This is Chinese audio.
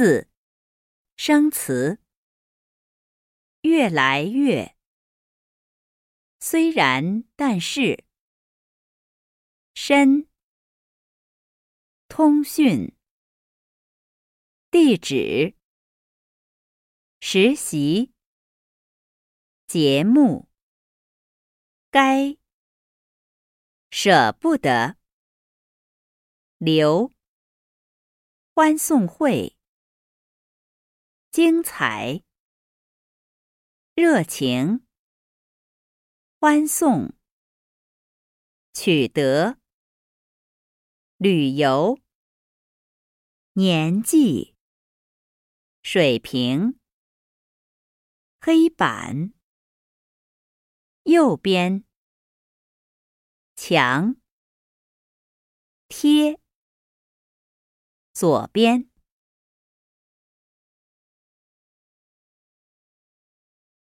四，生词。越来越，虽然但是。深，通讯。地址，实习。节目，该。舍不得。留。欢送会，精彩，热情，欢送，取得，旅游，年纪，水平，黑板，右边，墙，贴。左边。